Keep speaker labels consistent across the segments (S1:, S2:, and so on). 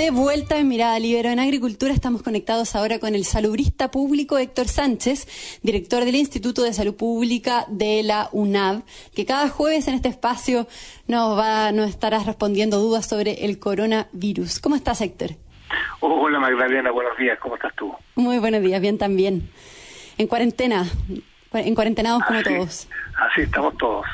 S1: de vuelta en Mirada Libero en Agricultura. Estamos conectados ahora con el salubrista público Héctor Sánchez, director del Instituto de Salud Pública de la UNAV, que cada jueves en este espacio nos va, nos estará respondiendo dudas sobre el coronavirus. ¿Cómo estás, Héctor?
S2: Hola Magdalena, buenos días. ¿Cómo estás tú?
S1: Muy buenos días, bien también. En cuarentena, en cuarentenados como todos.
S2: Así estamos todos.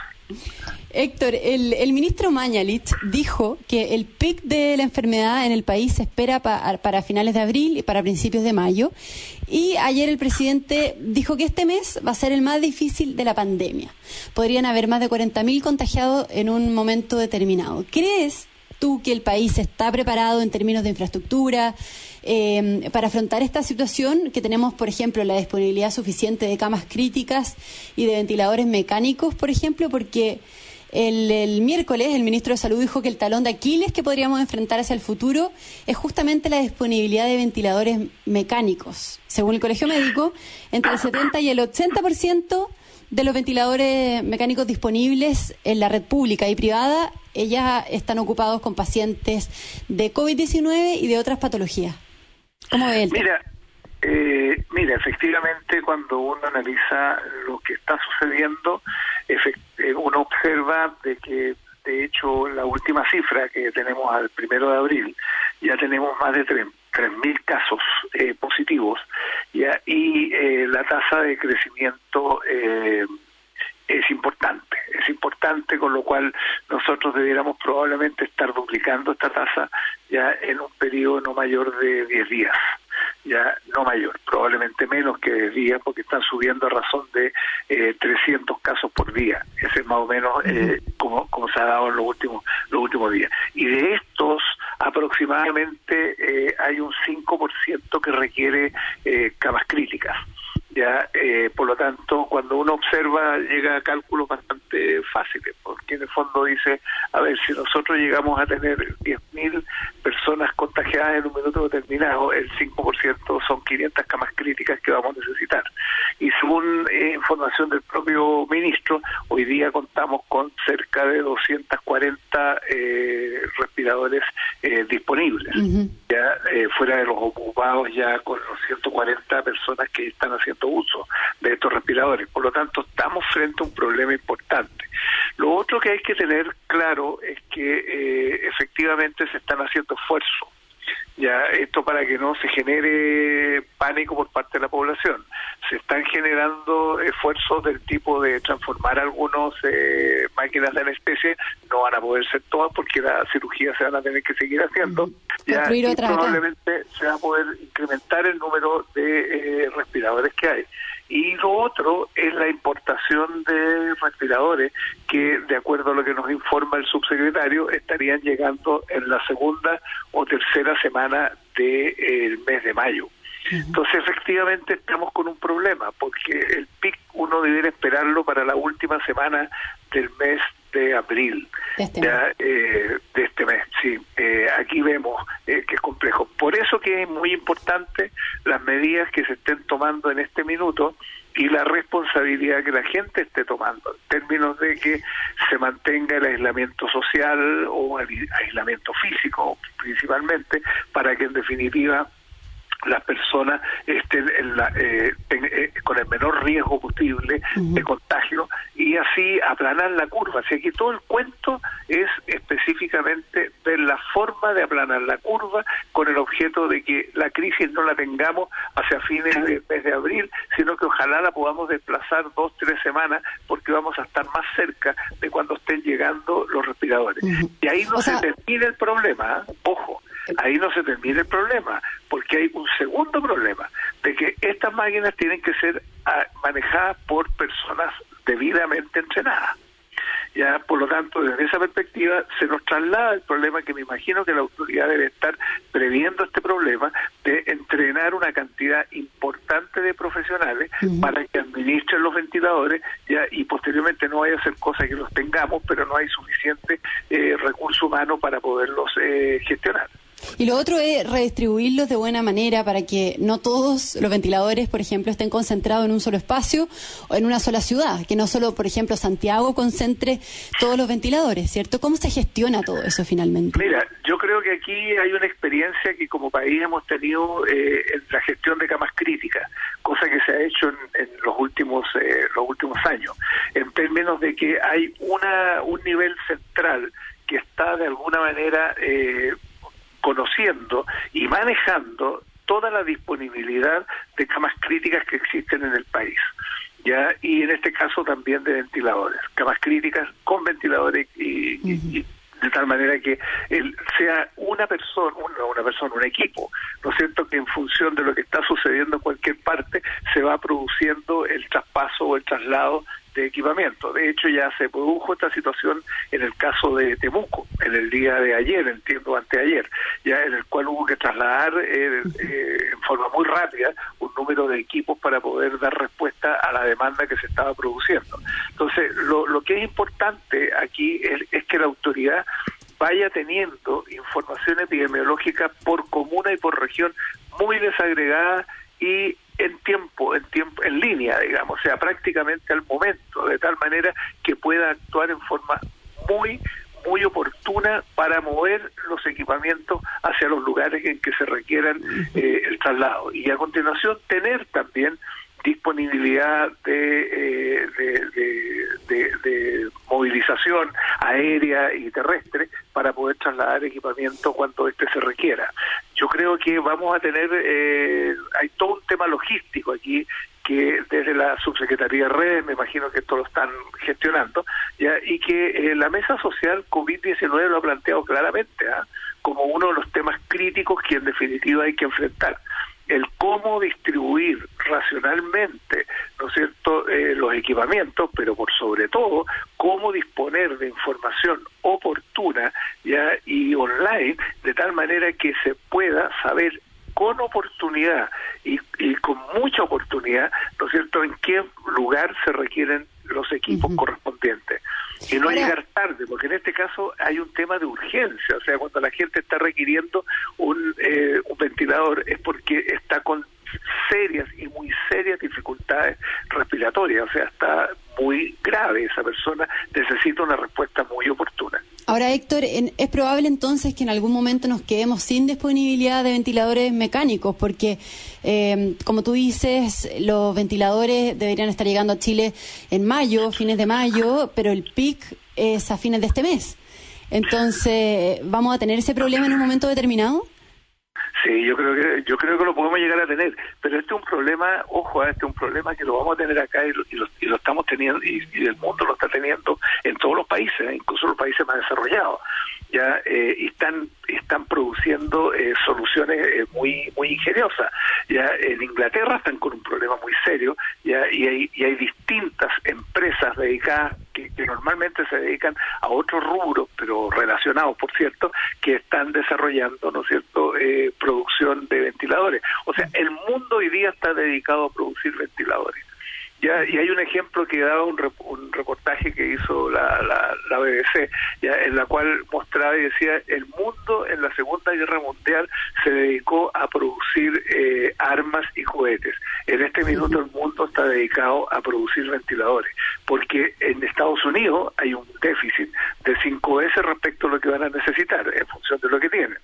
S1: Héctor, el, ministro Mañalich dijo que el pic de la enfermedad en el país se espera para finales de abril y para principios de mayo. Y ayer el presidente dijo que este mes va a ser el más difícil de la pandemia. Podrían haber más de 40.000 contagiados en un momento determinado. ¿Crees tú que el país está preparado en términos de infraestructura eh, para afrontar esta situación? Que tenemos, por ejemplo, la disponibilidad suficiente de camas críticas y de ventiladores mecánicos, por ejemplo, porque el, miércoles el ministro de Salud dijo que el talón de Aquiles que podríamos enfrentar hacia el futuro es justamente la disponibilidad de ventiladores mecánicos. Según el Colegio Médico, entre el 70 y el 80% de los ventiladores mecánicos disponibles en la red pública y privada, ellas están ocupados con pacientes de COVID-19 y de otras patologías. ¿Cómo ve
S2: Mira, eh, mira, efectivamente, cuando uno analiza lo que está sucediendo, eh, uno observa de que, de hecho, la última cifra que tenemos al primero de abril, ya tenemos más de 3.000 casos eh, positivos ya, y la tasa de crecimiento es importante, es importante, con lo cual nosotros debiéramos probablemente estar duplicando esta tasa ya en un periodo no mayor de 10 días ya no mayor, probablemente menos que 10 días, porque están subiendo a razón de eh, 300 casos por día. Ese es más o menos eh, como, como se ha dado en los últimos, los últimos días. Y de estos, aproximadamente eh, hay un 5% que requiere eh, camas críticas ya eh, por lo tanto cuando uno observa llega a cálculos bastante fáciles porque en el fondo dice a ver si nosotros llegamos a tener 10.000 personas contagiadas en un minuto determinado el 5% son 500 camas críticas que vamos a necesitar. Y según eh, información del propio ministro hoy día contamos con cerca de 240 eh, respiradores eh, disponibles fuera de los ocupados ya con los 140 personas que están haciendo uso de estos respiradores. Por lo tanto, estamos frente a un problema importante. Lo otro que hay que tener claro es que eh, efectivamente se están haciendo esfuerzos ya esto para que no se genere pánico por parte de la población. Se están generando esfuerzos del tipo de transformar algunos eh, máquinas de anestesia, no van a poder ser todas porque las cirugías se van a tener que seguir haciendo. Ya, y probablemente se va a poder incrementar el número de eh, respiradores que hay. Y lo otro es la importación de respiradores que, de acuerdo a lo que nos informa el subsecretario, estarían llegando en la segunda o tercera semana del mes de mayo. Entonces, efectivamente, estamos con un problema, porque el PIC uno debería esperarlo para la última semana del mes de abril
S1: de este,
S2: eh, de este mes. Sí, eh, aquí vemos eh, que es complejo. Por eso que es muy importante las medidas que se estén tomando en este minuto y la responsabilidad que la gente esté tomando en términos de que se mantenga el aislamiento social o el aislamiento físico principalmente para que en definitiva las personas estén eh, eh, con el menor riesgo posible de contagio y así aplanar la curva. Así que todo el cuento es específicamente ver la forma de aplanar la curva con el objeto de que la crisis no la tengamos hacia fines del mes de abril, sino que ojalá la podamos desplazar dos, tres semanas porque vamos a estar más cerca de cuando estén llegando los respiradores. Y ahí no se termina el problema, ¿eh? ojo ahí no se termina el problema, porque hay un segundo problema, de que estas máquinas tienen que ser ah, manejadas por personas debidamente entrenadas. Ya, por lo tanto, desde esa perspectiva se nos traslada el problema que me imagino que la autoridad debe estar previendo este problema de entrenar una cantidad importante de profesionales para que administren los ventiladores ya y posteriormente no vaya a ser cosa que los tengamos, pero no hay suficiente eh, recurso humano para poderlos eh, gestionar.
S1: Y lo otro es redistribuirlos de buena manera para que no todos los ventiladores, por ejemplo, estén concentrados en un solo espacio o en una sola ciudad, que no solo, por ejemplo, Santiago concentre todos los ventiladores, ¿cierto? ¿Cómo se gestiona todo eso finalmente?
S2: Mira, yo creo que aquí hay una experiencia que como país hemos tenido eh, en la gestión de camas críticas, cosa que se ha hecho en, los últimos eh, los últimos años, en términos de que hay una un nivel central que está de alguna manera eh, conociendo y manejando toda la disponibilidad de camas críticas que existen en el país. ¿ya? Y en este caso también de ventiladores, camas críticas con ventiladores y, de tal manera que él sea una persona, una, una persona, un equipo, ¿no es cierto? Que en función de lo que está sucediendo en cualquier parte se va produciendo el traspaso o el traslado de equipamiento. De hecho, ya se produjo esta situación en el caso de Temuco, en el día de ayer, entiendo, anteayer, ya en el cual hubo que trasladar eh, eh, en forma muy rápida un número de equipos para poder dar respuesta a la demanda que se estaba produciendo. Entonces, lo, lo que es importante aquí es, es que la autoridad vaya teniendo información epidemiológica por comuna y por región muy desagregada y en tiempo, en tiempo, en línea, digamos, o sea, prácticamente al momento, de tal manera que pueda actuar en forma muy, muy oportuna para mover los equipamientos hacia los lugares en que se requieran eh, el traslado. Y a continuación tener también disponibilidad de, eh, de, movilización aérea y terrestre para poder trasladar equipamiento cuando este se requiera. Yo creo que vamos a tener, eh, hay todo un tema logístico aquí que desde la subsecretaría de redes, me imagino que esto lo están gestionando, ya y que eh, la mesa social COVID-19 lo ha planteado claramente ¿ah? como uno de los temas críticos que en definitiva hay que enfrentar el cómo distribuir racionalmente, ¿no es cierto?, eh, los equipamientos, pero por sobre todo, cómo disponer de información oportuna ya y online, de tal manera que se pueda saber con oportunidad y, con mucha oportunidad, ¿no es cierto?, en qué lugar se requieren los equipos correspondientes. Y no llegar tarde, porque en este caso hay un tema de urgencia, o sea, cuando la gente está requiriendo un, eh, un ventilador es porque está con serias y muy serias dificultades respiratorias, o sea, está muy grave esa persona, necesita una respuesta muy oportuna.
S1: Ahora, Héctor, ¿es probable entonces que en algún momento nos quedemos sin disponibilidad de ventiladores mecánicos? Porque, eh, como tú dices, los ventiladores deberían estar llegando a Chile en mayo, fines de mayo, pero el PIC es a fines de este mes. Entonces, ¿vamos a tener ese problema en un momento determinado?
S2: Sí, yo creo que yo creo que lo podemos llegar a tener, pero este es un problema, ojo, este es un problema que lo vamos a tener acá y lo, estamos teniendo y, el mundo lo está teniendo en todos los países, ¿eh? incluso los países más desarrollados. Ya eh, y están están produciendo eh, soluciones eh, muy muy ingeniosas. Ya en Inglaterra están con un problema muy serio, ya y hay y hay distintas empresas dedicadas que, normalmente se dedican a otros rubros, pero relacionados, por cierto, que están desarrollando, ¿no es cierto?, eh, producción de ventiladores. O sea, el mundo hoy día está dedicado a producir ventiladores. Ya, y hay un ejemplo que daba un, un reportaje que hizo la, la, BBC, ya, en la cual mostraba y decía, el mundo en la Segunda Guerra Mundial se dedicó a producir eh, armas y juguetes. En este minuto el mundo está dedicado a producir ventiladores, porque en Estados Unidos hay un déficit de 5 veces respecto a lo que van a necesitar, en función de lo que tienen.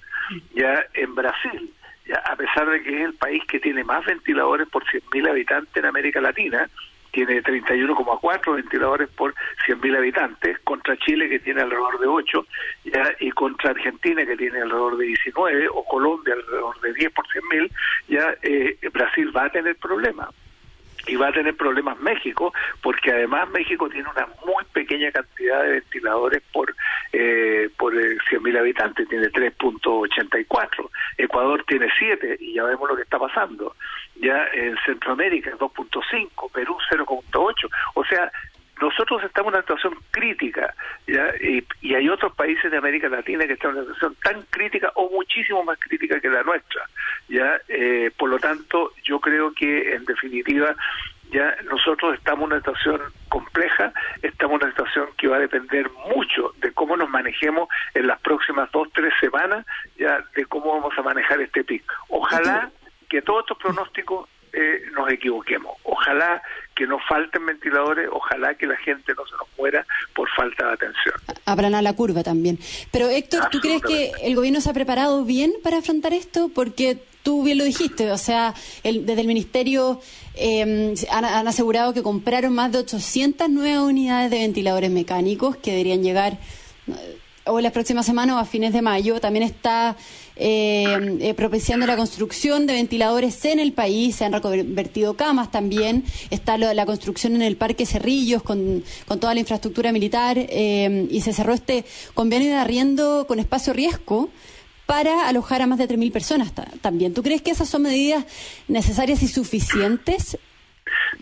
S2: Ya en Brasil a pesar de que es el país que tiene más ventiladores por 100.000 habitantes en América Latina, tiene 31,4 ventiladores por 100.000 habitantes, contra Chile que tiene alrededor de 8, ya, y contra Argentina que tiene alrededor de 19, o Colombia alrededor de 10 por 100.000, ya eh, Brasil va a tener problemas y va a tener problemas México, porque además México tiene una muy pequeña cantidad de ventiladores por eh, por 100.000 habitantes, tiene 3.84, Ecuador tiene 7 y ya vemos lo que está pasando, ya en Centroamérica 2.5, Perú 0.8, o sea, nosotros estamos en una situación crítica ¿ya? Y, y, hay otros países de América Latina que están en una situación tan crítica o muchísimo más crítica que la nuestra. ya eh, Por lo tanto, yo creo que en definitiva ya nosotros estamos en una situación compleja, estamos en una situación que va a depender mucho de cómo nos manejemos en las próximas dos, tres semanas, ya de cómo vamos a manejar este pic. Ojalá que todos estos pronósticos eh, nos equivoquemos. Ojalá que no falten ventiladores, ojalá que la gente no se nos muera por falta de atención.
S1: Habrán a la curva también. Pero Héctor, ¿tú crees que el gobierno se ha preparado bien para afrontar esto? Porque tú bien lo dijiste, o sea, desde el Ministerio eh, han, asegurado que compraron más de 800 nuevas unidades de ventiladores mecánicos que deberían llegar eh, o las próximas semanas o a fines de mayo. También está eh, eh, propiciando la construcción de ventiladores en el país, se han reconvertido camas también, está la construcción en el Parque Cerrillos con, con toda la infraestructura militar eh, y se cerró este convenio de arriendo con espacio riesgo para alojar a más de 3.000 personas también. ¿Tú crees que esas son medidas necesarias y suficientes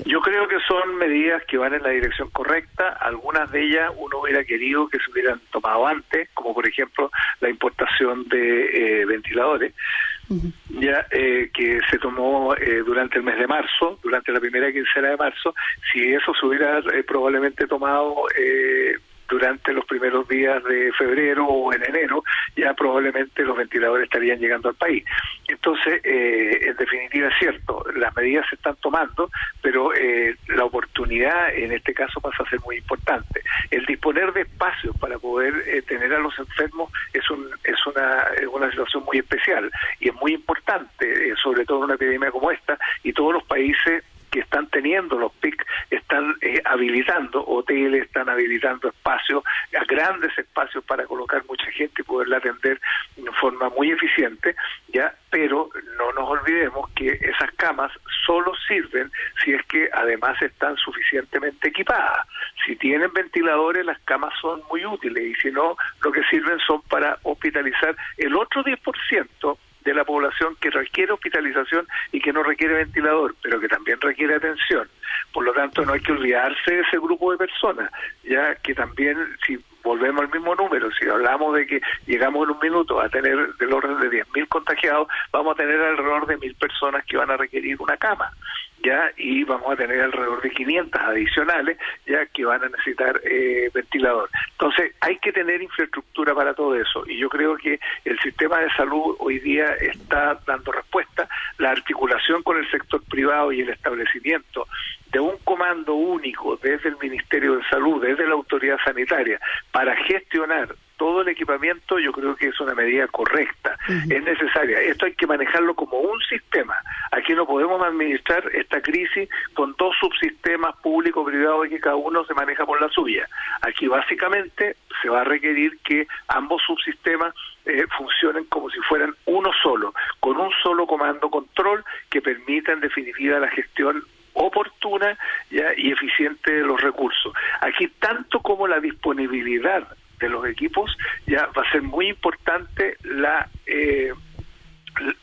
S2: yo creo que son medidas que van en la dirección correcta. Algunas de ellas uno hubiera querido que se hubieran tomado antes, como por ejemplo la importación de eh, ventiladores, ya eh, que se tomó eh, durante el mes de marzo, durante la primera quincena de marzo. Si eso se hubiera probablemente tomado durante los primeros días de febrero o en enero, ya probablemente los ventiladores estarían llegando al país. Entonces, eh, en definitiva es cierto, las medidas se están tomando, pero eh, la oportunidad en este caso pasa a ser muy importante. El disponer de espacios para poder eh, tener a los enfermos es, un, es una, una situación muy especial y es muy importante, sobre todo en una epidemia como esta, y todos los países que están teniendo los PIC están eh, habilitando, hoteles están habilitando espacios, grandes espacios para colocar mucha gente y poderla atender de forma muy eficiente, ya, pero no nos olvidemos que esas camas solo sirven si es que además están suficientemente equipadas. Si tienen ventiladores, las camas son muy útiles y si no, lo que sirven son para hospitalizar el otro 10% de la población que requiere hospitalización y que no requiere ventilador, pero que también requiere atención. Por lo tanto, no hay que olvidarse de ese grupo de personas, ya que también, si volvemos al mismo número, si hablamos de que llegamos en un minuto a tener del orden de 10.000 contagiados, vamos a tener alrededor de 1.000 personas que van a requerir una cama ya y vamos a tener alrededor de 500 adicionales ya que van a necesitar eh, ventilador. Entonces hay que tener infraestructura para todo eso y yo creo que el sistema de salud hoy día está dando respuesta, la articulación con el sector privado y el establecimiento de un comando único desde el Ministerio de Salud, desde la autoridad sanitaria, para gestionar todo el equipamiento, yo creo que es una medida correcta, es necesaria. Esto hay que manejarlo como un sistema. Aquí no podemos administrar esta crisis con dos subsistemas público privado y que cada uno se maneja por la suya. Aquí básicamente se va a requerir que ambos subsistemas eh, funcionen como si fueran uno solo, con un solo comando control que permita en definitiva la gestión oportuna ya, y eficiente de los recursos. Aquí tanto como la disponibilidad de los equipos, ya va a ser muy importante la eh,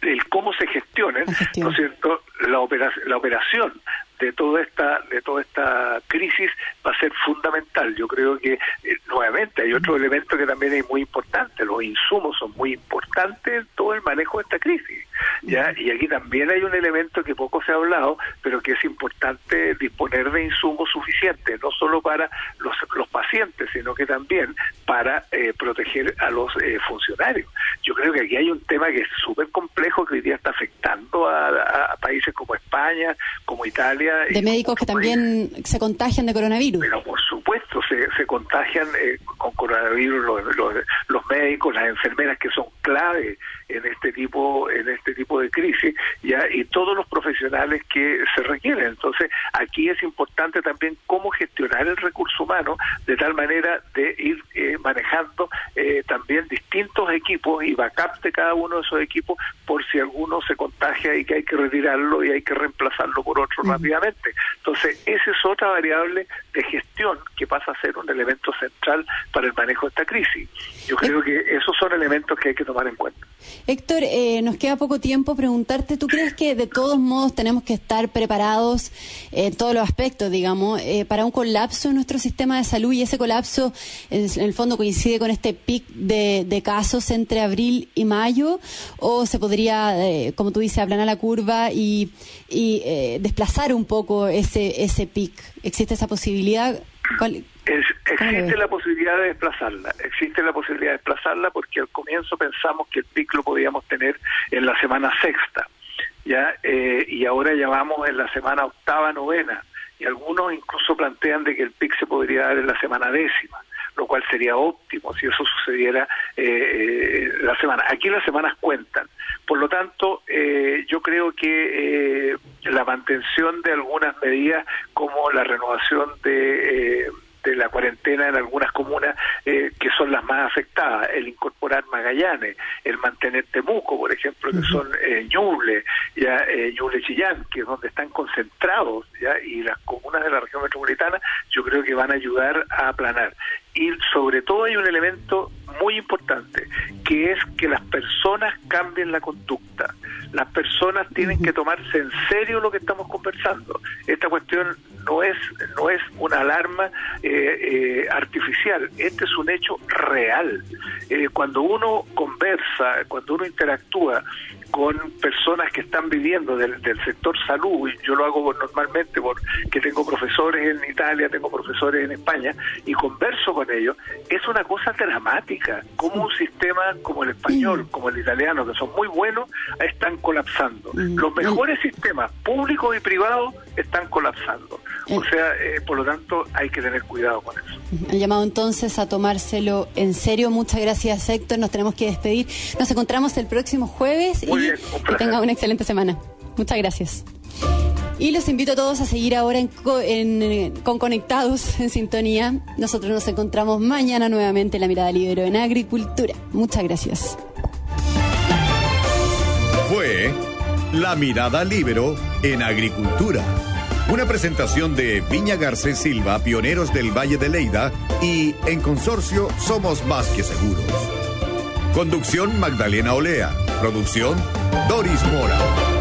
S2: el cómo se gestionen, ¿no es cierto?, la, operación, la operación de toda esta de toda esta crisis va a ser fundamental. Yo creo que eh, nuevamente hay otro elemento que también es muy importante. Los insumos son muy importantes en todo el manejo de esta crisis. ya Y aquí también hay un elemento que poco se ha hablado, pero que es importante disponer de insumos suficientes, no solo para los, los pacientes, sino que también para eh, proteger a los eh, funcionarios. Yo creo que aquí hay un tema que es súper complejo que hoy día está afectando a países como España, como Italia,
S1: de médicos que también se contagian de coronavirus.
S2: Pero por supuesto, se, se contagian eh, con coronavirus los, los, los, médicos, las enfermeras que son clave en este tipo en este tipo de crisis ya y todos los profesionales que se requieren. Entonces, aquí es importante también cómo gestionar el recurso humano de tal manera de ir eh, manejando eh, también distintos equipos y backup de cada uno de esos equipos por si alguno se contagia y que hay que retirarlo y hay que reemplazarlo por otro rápidamente. Entonces, esa es otra variable de gestión que pasa a ser un elemento central para el manejo de esta crisis. Yo creo que esos son elementos que hay que tomar en cuenta.
S1: Héctor, eh, nos queda poco tiempo. Preguntarte, ¿tú crees que de todos modos tenemos que estar preparados en todos los aspectos, digamos, eh, para un colapso en nuestro sistema de salud y ese colapso en, el fondo coincide con este pic de, casos entre abril y mayo o se podría, eh, como tú dices, aplanar la curva y, y desplazar un poco ese, ese pic? ¿Existe esa posibilidad?
S2: Existe la posibilidad de desplazarla, existe la posibilidad de desplazarla porque al comienzo pensamos que el PIC lo podíamos tener en la semana sexta, ya eh, y ahora ya vamos en la semana octava, novena, y algunos incluso plantean de que el PIC se podría dar en la semana décima lo cual sería óptimo si eso sucediera eh, eh, la semana. Aquí las semanas cuentan. Por lo tanto, eh, yo creo que eh, la mantención de algunas medidas como la renovación de de la cuarentena en algunas comunas eh, que son las más afectadas, el incorporar Magallanes, el mantener Temuco, por ejemplo, que son eh, Ñuble, ya eh, Ñuble Chillán, que es donde están concentrados, ya y las comunas de la región metropolitana, yo creo que van a ayudar a aplanar. Y sobre todo hay un elemento muy importante, que es que las personas cambien la conducta. Las personas tienen que tomarse en serio lo que estamos conversando. Esta cuestión no es no es una alarma eh, eh, artificial, este es un hecho real. Eh, cuando uno conversa, cuando uno interactúa con personas que están viviendo del, sector salud, y yo lo hago normalmente porque tengo profesores en Italia, tengo profesores en España, y converso con ellos, es una cosa dramática, como un sistema como el español, como el italiano, que son muy buenos, están colapsando. Los mejores sistemas públicos y privados están colapsando. O sea, eh, por lo tanto, hay que tener cuidado con eso.
S1: Han llamado entonces a tomárselo en serio. Muchas gracias, Héctor. Nos tenemos que despedir. Nos encontramos el próximo jueves y que tenga una excelente semana. Muchas gracias. Y los invito a todos a seguir ahora en, con Conectados en Sintonía. Nosotros nos encontramos mañana nuevamente en La Mirada Libero en Agricultura. Muchas gracias.
S3: Fue La Mirada Libero en Agricultura una presentación de Viña Garcés Silva, pioneros del Valle de Leida, y en consorcio Somos Más que Seguros. Conducción Magdalena Olea. Producción Doris Mora.